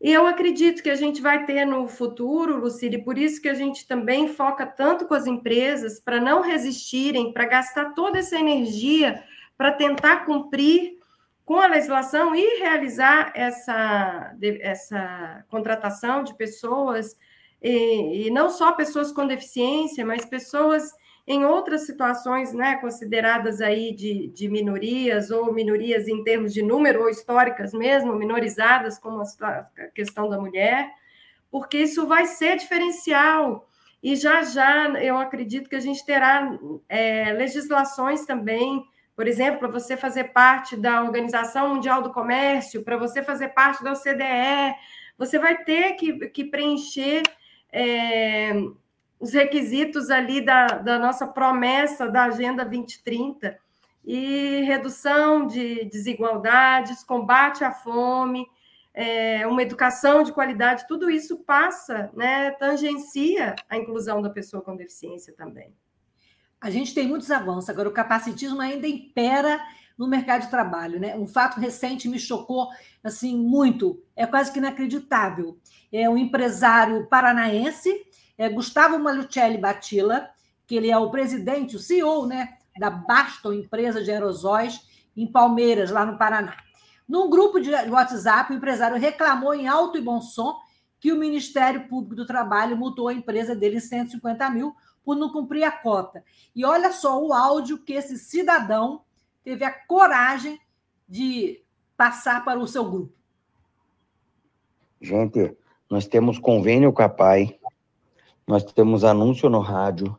eu acredito que a gente vai ter no futuro, Lucília, por isso que a gente também foca tanto com as empresas para não resistirem, para gastar toda essa energia para tentar cumprir com a legislação e realizar essa, essa contratação de pessoas, e, e não só pessoas com deficiência, mas pessoas em outras situações, né, consideradas aí de, de minorias, ou minorias em termos de número, ou históricas mesmo, minorizadas, como a questão da mulher, porque isso vai ser diferencial. E já já eu acredito que a gente terá é, legislações também, por exemplo, para você fazer parte da Organização Mundial do Comércio, para você fazer parte da OCDE, você vai ter que, que preencher é, os requisitos ali da, da nossa promessa da Agenda 2030 e redução de desigualdades, combate à fome, é, uma educação de qualidade, tudo isso passa, né, tangencia a inclusão da pessoa com deficiência também. A gente tem muitos avanços, agora o capacitismo ainda impera no mercado de trabalho, né? Um fato recente me chocou assim muito, é quase que inacreditável. É um empresário paranaense é Gustavo Malucelli Batilla, que ele é o presidente, o CEO né, da Baston, empresa de aerosóis, em Palmeiras, lá no Paraná. Num grupo de WhatsApp, o empresário reclamou em alto e bom som que o Ministério Público do Trabalho multou a empresa dele em 150 mil por não cumprir a cota. E olha só o áudio que esse cidadão teve a coragem de passar para o seu grupo. Gente, nós temos convênio com a PAI, nós temos anúncio no rádio,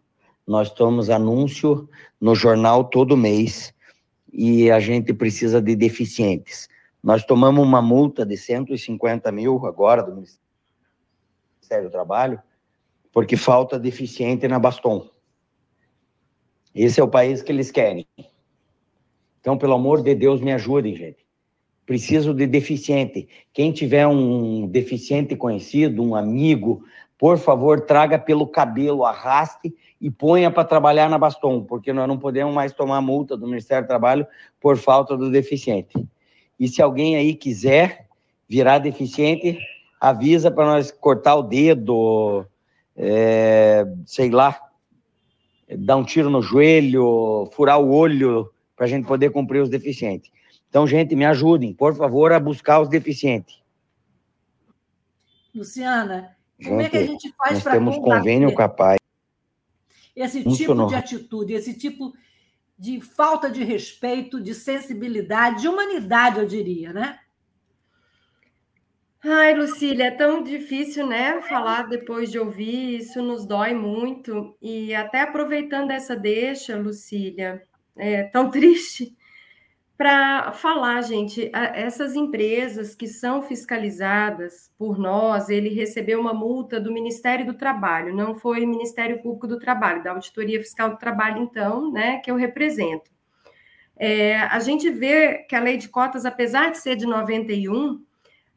nós temos anúncio no jornal todo mês e a gente precisa de deficientes. Nós tomamos uma multa de 150 mil agora do Ministério do Trabalho, porque falta deficiente na Baston. Esse é o país que eles querem. Então, pelo amor de Deus, me ajudem, gente. Preciso de deficiente. Quem tiver um deficiente conhecido, um amigo, por favor, traga pelo cabelo, arraste e ponha para trabalhar na Baston, porque nós não podemos mais tomar multa do Ministério do Trabalho por falta do deficiente. E se alguém aí quiser virar deficiente, avisa para nós cortar o dedo, é, sei lá, dar um tiro no joelho, furar o olho, para a gente poder cumprir os deficientes. Então, gente, me ajudem, por favor, a buscar os deficientes. Luciana, como é que a gente faz para temos convênio com a PAI. Esse tipo de atitude, esse tipo de falta de respeito, de sensibilidade, de humanidade, eu diria, né? Ai, Lucília, é tão difícil, né, falar depois de ouvir, isso nos dói muito. E até aproveitando essa deixa, Lucília, é tão triste, para falar, gente, essas empresas que são fiscalizadas por nós, ele recebeu uma multa do Ministério do Trabalho, não foi Ministério Público do Trabalho, da Auditoria Fiscal do Trabalho, então, né, que eu represento. É, a gente vê que a lei de cotas, apesar de ser de 91,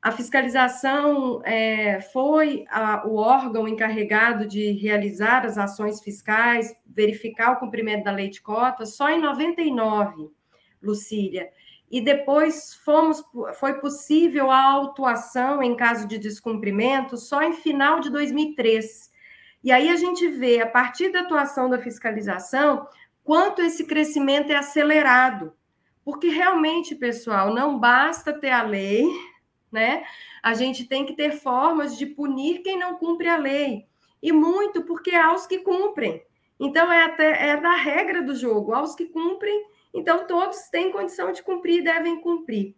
a fiscalização é, foi a, o órgão encarregado de realizar as ações fiscais, verificar o cumprimento da lei de cotas, só em 99 Lucília. E depois fomos, foi possível a autuação em caso de descumprimento só em final de 2003. E aí a gente vê, a partir da atuação da fiscalização, quanto esse crescimento é acelerado. porque realmente, pessoal, não basta ter a lei, né? A gente tem que ter formas de punir quem não cumpre a lei. E muito porque há os que cumprem. Então, é, até, é da regra do jogo. Aos que cumprem, então todos têm condição de cumprir e devem cumprir.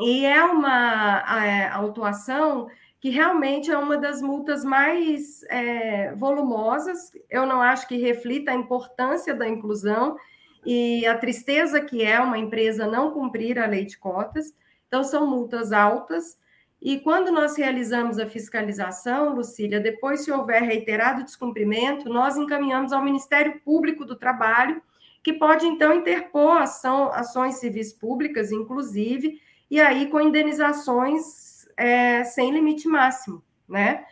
E é uma é, autuação que realmente é uma das multas mais é, volumosas. Eu não acho que reflita a importância da inclusão e a tristeza que é uma empresa não cumprir a lei de cotas. Então, são multas altas. E quando nós realizamos a fiscalização, Lucília, depois, se houver reiterado descumprimento, nós encaminhamos ao Ministério Público do Trabalho, que pode, então, interpor ação, ações civis públicas, inclusive, e aí com indenizações é, sem limite máximo, né?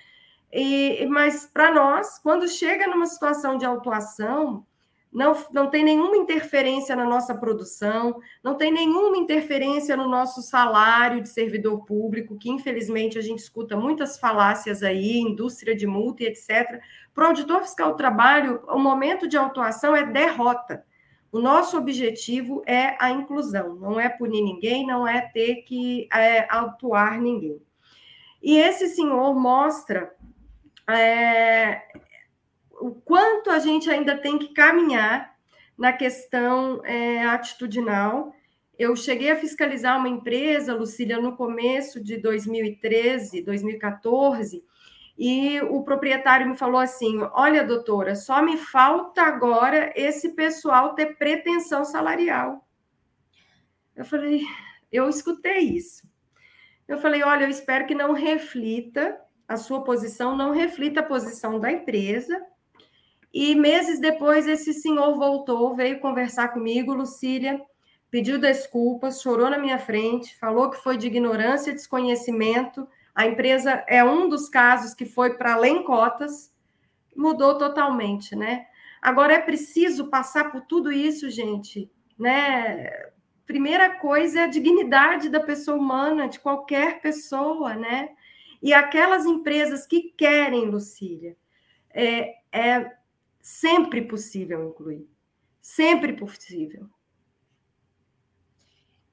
E, mas para nós, quando chega numa situação de autuação, não, não tem nenhuma interferência na nossa produção, não tem nenhuma interferência no nosso salário de servidor público, que infelizmente a gente escuta muitas falácias aí, indústria de multa e etc. Para o auditor fiscal do trabalho, o momento de autuação é derrota. O nosso objetivo é a inclusão, não é punir ninguém, não é ter que é, autuar ninguém. E esse senhor mostra é, o quanto a gente ainda tem que caminhar na questão é, atitudinal. Eu cheguei a fiscalizar uma empresa, Lucília, no começo de 2013, 2014, e o proprietário me falou assim: Olha, doutora, só me falta agora esse pessoal ter pretensão salarial. Eu falei, eu escutei isso. Eu falei: Olha, eu espero que não reflita a sua posição, não reflita a posição da empresa, e meses depois, esse senhor voltou, veio conversar comigo, Lucília, pediu desculpas, chorou na minha frente, falou que foi de ignorância, desconhecimento. A empresa é um dos casos que foi para além cotas, mudou totalmente, né? Agora é preciso passar por tudo isso, gente, né? Primeira coisa é a dignidade da pessoa humana, de qualquer pessoa, né? E aquelas empresas que querem, Lucília, é, é sempre possível incluir. Sempre possível.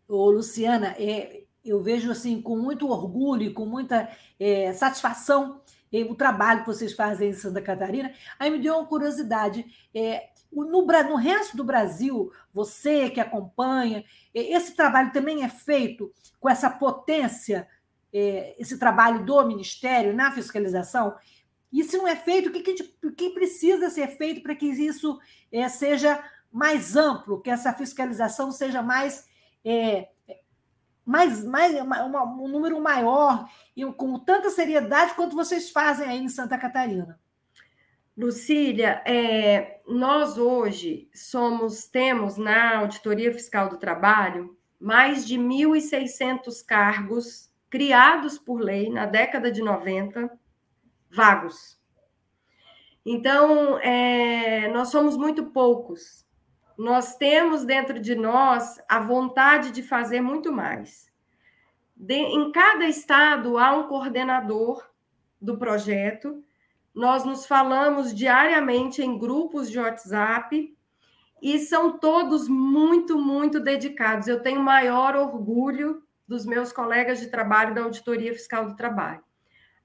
Ô, Luciana, é, eu vejo assim com muito orgulho e com muita é, satisfação é, o trabalho que vocês fazem em Santa Catarina. Aí me deu uma curiosidade. É, no, no resto do Brasil, você que acompanha, é, esse trabalho também é feito com essa potência, é, esse trabalho do Ministério na fiscalização? E se não é feito, o que, que, que precisa ser feito para que isso é, seja mais amplo, que essa fiscalização seja mais. É, mais, mais uma, um número maior e com tanta seriedade quanto vocês fazem aí em Santa Catarina. Lucília, é, nós hoje somos, temos na Auditoria Fiscal do Trabalho mais de 1.600 cargos criados por lei na década de 90 vagos. Então, é, nós somos muito poucos. Nós temos dentro de nós a vontade de fazer muito mais. De, em cada estado há um coordenador do projeto. Nós nos falamos diariamente em grupos de WhatsApp e são todos muito, muito dedicados. Eu tenho maior orgulho dos meus colegas de trabalho da Auditoria Fiscal do Trabalho.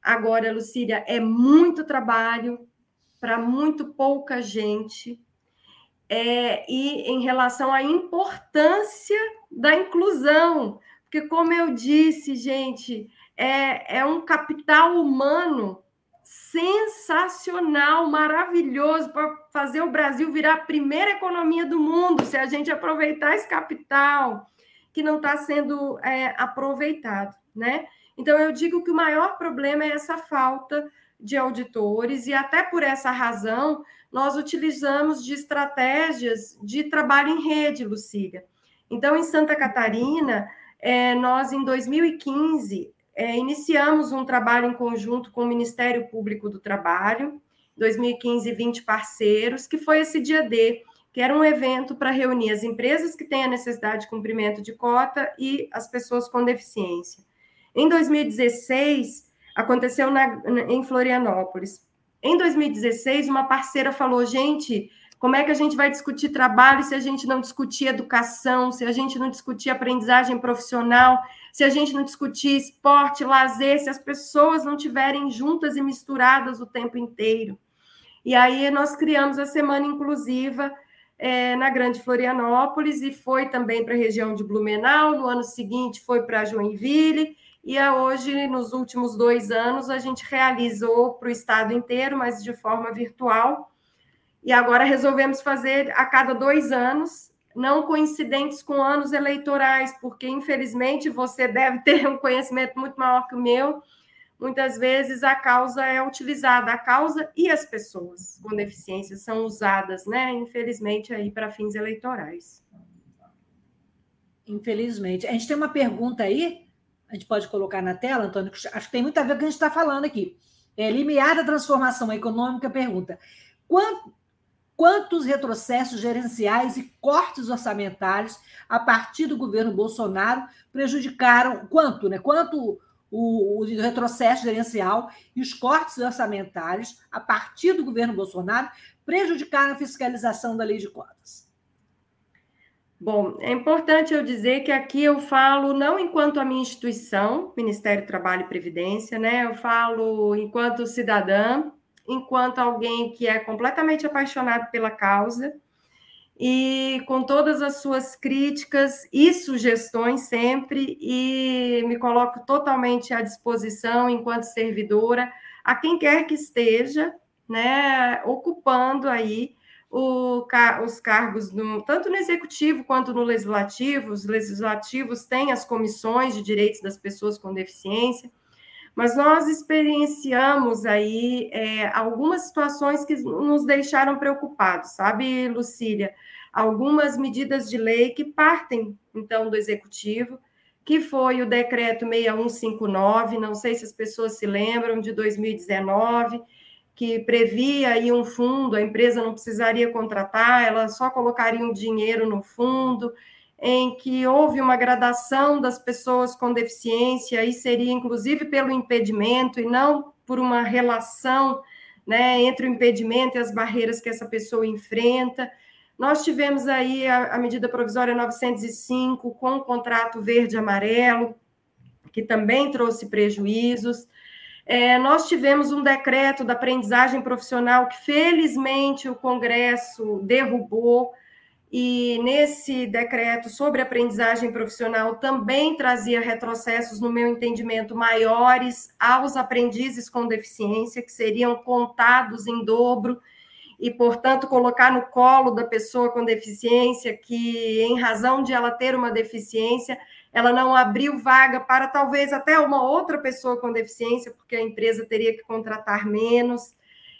Agora, Lucília, é muito trabalho para muito pouca gente. É, e em relação à importância da inclusão, porque, como eu disse, gente, é, é um capital humano sensacional, maravilhoso para fazer o Brasil virar a primeira economia do mundo, se a gente aproveitar esse capital que não está sendo é, aproveitado, né? Então, eu digo que o maior problema é essa falta de auditores, e até por essa razão, nós utilizamos de estratégias de trabalho em rede, Lucília. Então, em Santa Catarina, é, nós, em 2015, é, iniciamos um trabalho em conjunto com o Ministério Público do Trabalho, 2015, 20 parceiros, que foi esse dia D, que era um evento para reunir as empresas que têm a necessidade de cumprimento de cota e as pessoas com deficiência. Em 2016, aconteceu na, em Florianópolis. Em 2016, uma parceira falou: gente, Como é que a gente vai discutir trabalho se a gente não discutir educação, se a gente não discutir aprendizagem profissional, se a gente não discutir esporte, lazer, se as pessoas não estiverem juntas e misturadas o tempo inteiro? E aí nós criamos a Semana Inclusiva é, na Grande Florianópolis e foi também para a região de Blumenau. No ano seguinte foi para Joinville e hoje, nos últimos dois anos, a gente realizou para o estado inteiro, mas de forma virtual e agora resolvemos fazer a cada dois anos, não coincidentes com anos eleitorais, porque infelizmente você deve ter um conhecimento muito maior que o meu. Muitas vezes a causa é utilizada, a causa e as pessoas com deficiência são usadas, né? Infelizmente, aí para fins eleitorais. Infelizmente. A gente tem uma pergunta aí, a gente pode colocar na tela, Antônio, acho que tem muito a ver com o que a gente está falando aqui. É, limiar a transformação econômica pergunta: quanto, quantos retrocessos gerenciais e cortes orçamentários a partir do governo Bolsonaro prejudicaram quanto, né? Quanto o, o retrocesso gerencial e os cortes orçamentários a partir do governo Bolsonaro prejudicaram a fiscalização da lei de cotas. Bom, é importante eu dizer que aqui eu falo não enquanto a minha instituição, Ministério do Trabalho e Previdência, né? Eu falo enquanto cidadã, enquanto alguém que é completamente apaixonado pela causa e com todas as suas críticas e sugestões sempre, e me coloco totalmente à disposição enquanto servidora a quem quer que esteja, né, ocupando aí o, os cargos no, tanto no executivo quanto no legislativo. Os legislativos têm as comissões de direitos das pessoas com deficiência mas nós experienciamos aí é, algumas situações que nos deixaram preocupados, sabe, Lucília? Algumas medidas de lei que partem, então, do executivo, que foi o decreto 6159, não sei se as pessoas se lembram, de 2019, que previa aí um fundo, a empresa não precisaria contratar, ela só colocaria um dinheiro no fundo, em que houve uma gradação das pessoas com deficiência, e seria inclusive pelo impedimento e não por uma relação né, entre o impedimento e as barreiras que essa pessoa enfrenta. Nós tivemos aí a, a medida provisória 905 com o contrato verde-amarelo, que também trouxe prejuízos. É, nós tivemos um decreto da aprendizagem profissional que, felizmente, o Congresso derrubou, e nesse decreto sobre aprendizagem profissional também trazia retrocessos, no meu entendimento, maiores aos aprendizes com deficiência, que seriam contados em dobro, e, portanto, colocar no colo da pessoa com deficiência que, em razão de ela ter uma deficiência, ela não abriu vaga para talvez até uma outra pessoa com deficiência, porque a empresa teria que contratar menos.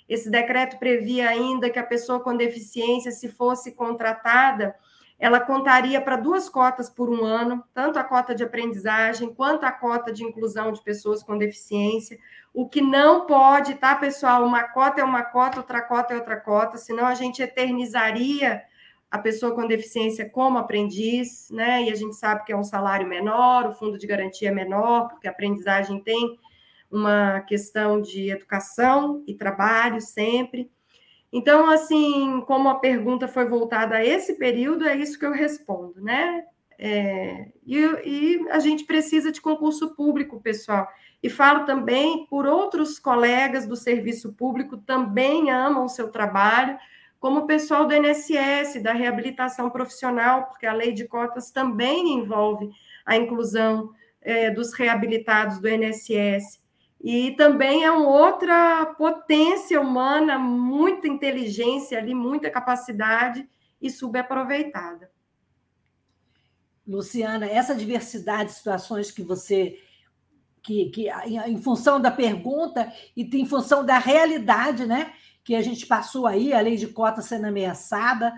Esse decreto previa ainda que a pessoa com deficiência, se fosse contratada, ela contaria para duas cotas por um ano, tanto a cota de aprendizagem quanto a cota de inclusão de pessoas com deficiência. O que não pode, tá, pessoal? Uma cota é uma cota, outra cota é outra cota, senão a gente eternizaria a pessoa com deficiência como aprendiz, né? E a gente sabe que é um salário menor, o fundo de garantia é menor, porque a aprendizagem tem uma questão de educação e trabalho sempre. Então, assim, como a pergunta foi voltada a esse período, é isso que eu respondo, né? É, e, e, a gente precisa de concurso público, pessoal. E falo também por outros colegas do serviço público também amam o seu trabalho, como o pessoal do INSS, da reabilitação profissional, porque a lei de cotas também envolve a inclusão é, dos reabilitados do INSS. E também é uma outra potência humana, muita inteligência ali, muita capacidade e subaproveitada. Luciana, essa diversidade de situações que você que, que em função da pergunta e em função da realidade, né, que a gente passou aí, a lei de cota sendo ameaçada,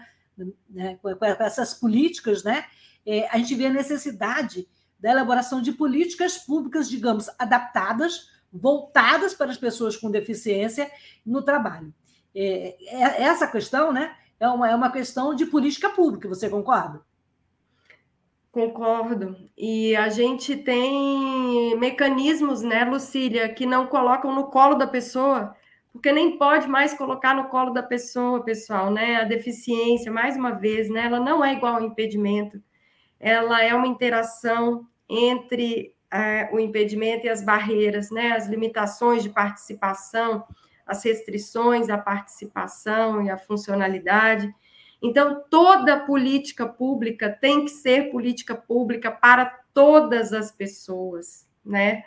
né, com, essas políticas, né, é, a gente vê a necessidade da elaboração de políticas públicas, digamos, adaptadas voltadas para as pessoas com deficiência no trabalho. É, é, essa questão né, é, uma, é uma questão de política pública, você concorda? Concordo. E a gente tem mecanismos, né, Lucília, que não colocam no colo da pessoa porque nem pode mais colocar no colo da pessoa, pessoal, né? A deficiência, mais uma vez, né? Ela não é igual ao impedimento, ela é uma interação entre é, o impedimento e as barreiras, né? As limitações de participação, as restrições à participação e à funcionalidade. Então, toda política pública tem que ser política pública para todas as pessoas, né?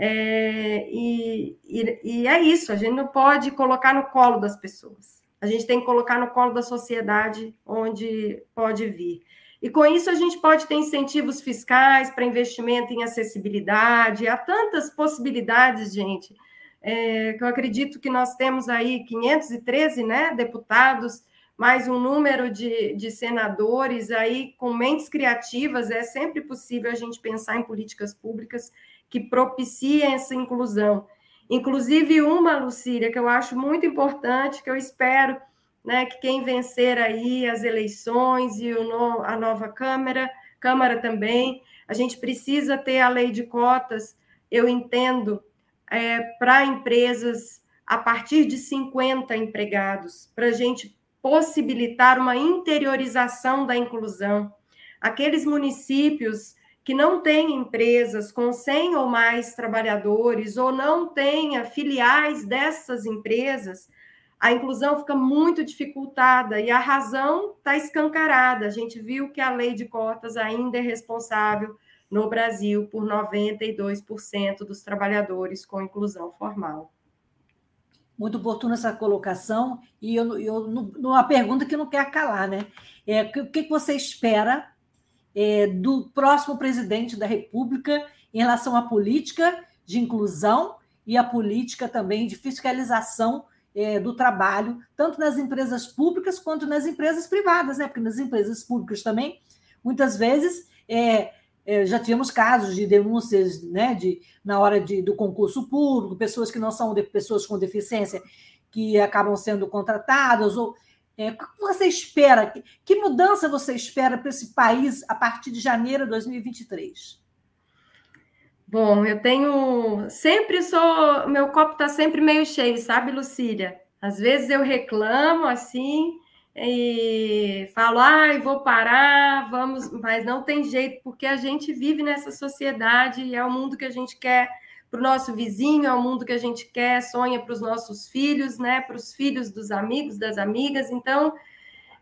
É, e, e, e, é isso, a gente não pode colocar no colo das pessoas. A gente tem que colocar no colo da sociedade onde pode vir. E com isso a gente pode ter incentivos fiscais para investimento em acessibilidade, há tantas possibilidades, gente, é, que eu acredito que nós temos aí 513 né, deputados mais um número de, de senadores aí com mentes criativas, é sempre possível a gente pensar em políticas públicas que propiciem essa inclusão. Inclusive uma, Lucília, que eu acho muito importante, que eu espero né, que quem vencer aí as eleições e o, a nova Câmara, Câmara também, a gente precisa ter a lei de cotas, eu entendo, é, para empresas a partir de 50 empregados, para a gente possibilitar uma interiorização da inclusão. Aqueles municípios que não têm empresas com 100 ou mais trabalhadores ou não tenha filiais dessas empresas, a inclusão fica muito dificultada e a razão está escancarada. A gente viu que a lei de cotas ainda é responsável no Brasil por 92% dos trabalhadores com inclusão formal. Muito oportuna essa colocação, e eu, eu, numa pergunta que não quer calar, né? É, o que você espera é, do próximo presidente da República em relação à política de inclusão e à política também de fiscalização é, do trabalho, tanto nas empresas públicas quanto nas empresas privadas, né? Porque nas empresas públicas também, muitas vezes, é, é, já tivemos casos de denúncias né, de, na hora de, do concurso público, pessoas que não são de, pessoas com deficiência que acabam sendo contratadas. Ou, é, o que você espera? Que, que mudança você espera para esse país a partir de janeiro de 2023? Bom, eu tenho. Sempre sou. Meu copo está sempre meio cheio, sabe, Lucília? Às vezes eu reclamo assim, e falo, ai, vou parar, vamos, mas não tem jeito, porque a gente vive nessa sociedade e é o mundo que a gente quer para o nosso vizinho, é o mundo que a gente quer, sonha para os nossos filhos, né, para os filhos dos amigos, das amigas. Então,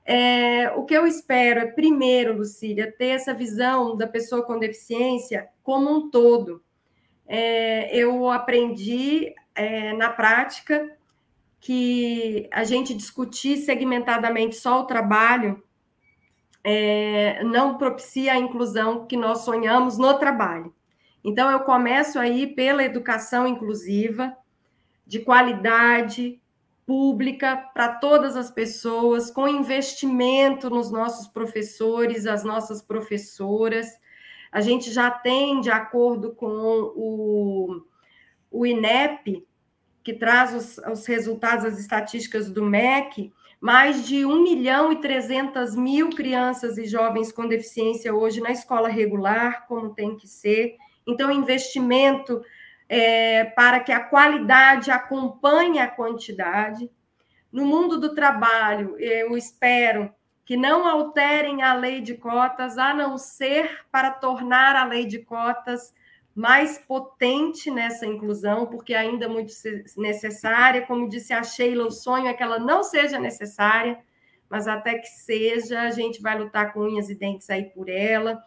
é, o que eu espero é, primeiro, Lucília, ter essa visão da pessoa com deficiência como um todo. É, eu aprendi é, na prática que a gente discutir segmentadamente só o trabalho é, não propicia a inclusão que nós sonhamos no trabalho. Então, eu começo aí pela educação inclusiva, de qualidade, pública, para todas as pessoas, com investimento nos nossos professores, as nossas professoras. A gente já tem, de acordo com o, o INEP, que traz os, os resultados, as estatísticas do MEC, mais de 1 milhão e 300 mil crianças e jovens com deficiência hoje na escola regular, como tem que ser. Então, investimento é, para que a qualidade acompanhe a quantidade. No mundo do trabalho, eu espero que não alterem a lei de cotas, a não ser para tornar a lei de cotas mais potente nessa inclusão, porque ainda é muito necessária. Como disse a Sheila, o sonho é que ela não seja necessária, mas até que seja, a gente vai lutar com unhas e dentes aí por ela.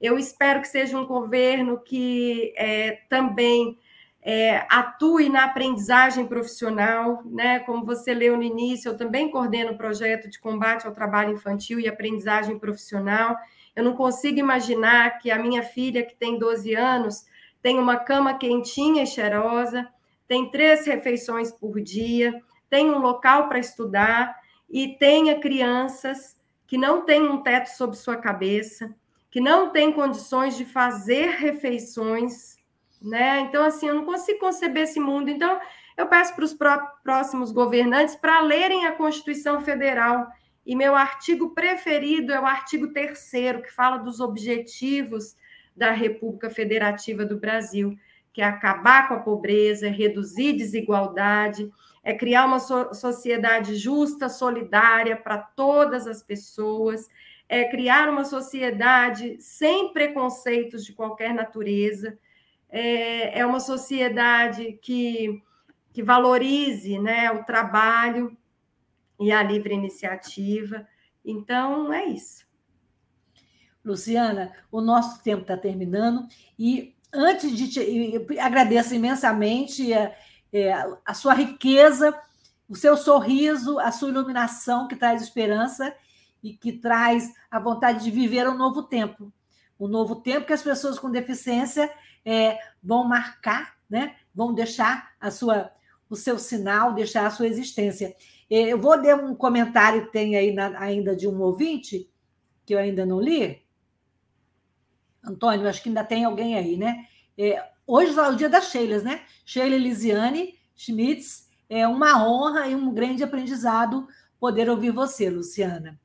Eu espero que seja um governo que é, também é, atue na aprendizagem profissional, né? Como você leu no início, eu também coordeno o projeto de combate ao trabalho infantil e aprendizagem profissional. Eu não consigo imaginar que a minha filha, que tem 12 anos, tem uma cama quentinha e cheirosa, tem três refeições por dia, tem um local para estudar e tenha crianças que não têm um teto sobre sua cabeça, que não têm condições de fazer refeições, né? Então, assim, eu não consigo conceber esse mundo. Então, eu peço para os próximos governantes para lerem a Constituição Federal. E meu artigo preferido é o artigo terceiro, que fala dos objetivos da República Federativa do Brasil, que é acabar com a pobreza, reduzir desigualdade, é criar uma so sociedade justa, solidária para todas as pessoas, é criar uma sociedade sem preconceitos de qualquer natureza, é, é uma sociedade que, que valorize né, o trabalho e a livre iniciativa. Então, é isso. Luciana, o nosso tempo está terminando e antes de te, agradeço imensamente é, a sua riqueza, o seu sorriso, a sua iluminação que traz esperança e que traz a vontade de viver um novo tempo. Um novo tempo que as pessoas com deficiência é, vão marcar, né? vão deixar a sua, o seu sinal, deixar a sua existência. Eu vou ler um comentário que tem aí na, ainda de um ouvinte, que eu ainda não li. Antônio, acho que ainda tem alguém aí, né? É, hoje é o dia das Sheilas, né? Sheila Elisiane Schmitz, é uma honra e um grande aprendizado poder ouvir você, Luciana.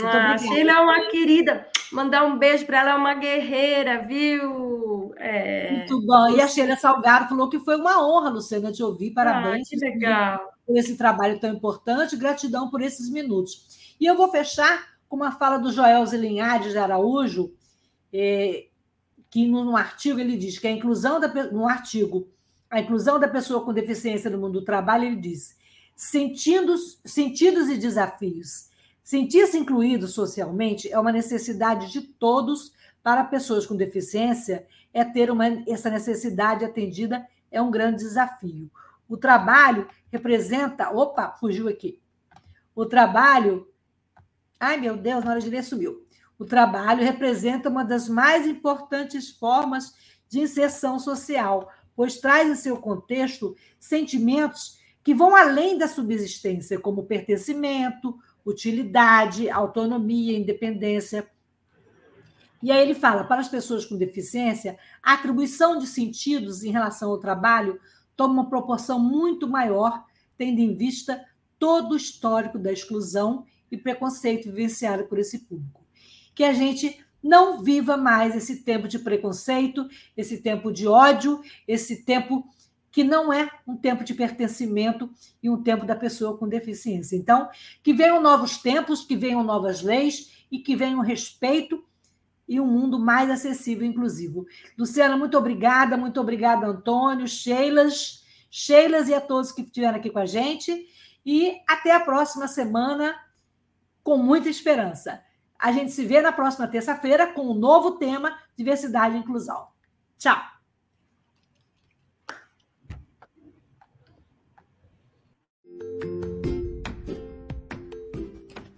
Ah, obrigada. Sheila é uma querida. Mandar um beijo para ela, é uma guerreira, viu? É... Muito bom. E a Sheila Salgado falou que foi uma honra, Luciana, te ouvir. Parabéns. Ah, que legal. Por esse trabalho tão importante. Gratidão por esses minutos. E eu vou fechar com uma fala do Joel Zelinhares de Araújo, é, que no artigo ele diz que a inclusão da no artigo a inclusão da pessoa com deficiência no mundo do trabalho, ele diz: sentidos, sentidos e desafios. Sentir-se incluído socialmente é uma necessidade de todos para pessoas com deficiência, é ter uma, essa necessidade atendida é um grande desafio. O trabalho representa. Opa, fugiu aqui. O trabalho. Ai, meu Deus, na hora de ler sumiu. O trabalho representa uma das mais importantes formas de inserção social, pois traz em seu contexto sentimentos que vão além da subsistência, como pertencimento, utilidade, autonomia, independência. E aí ele fala: para as pessoas com deficiência, a atribuição de sentidos em relação ao trabalho toma uma proporção muito maior, tendo em vista todo o histórico da exclusão e preconceito vivenciado por esse público. Que a gente não viva mais esse tempo de preconceito, esse tempo de ódio, esse tempo que não é um tempo de pertencimento e um tempo da pessoa com deficiência. Então, que venham novos tempos, que venham novas leis e que venham respeito e um mundo mais acessível e inclusivo. Luciana, muito obrigada, muito obrigada, Antônio, Sheilas, Sheilas e a todos que estiveram aqui com a gente. E até a próxima semana, com muita esperança. A gente se vê na próxima terça-feira com um novo tema: diversidade e inclusão. Tchau!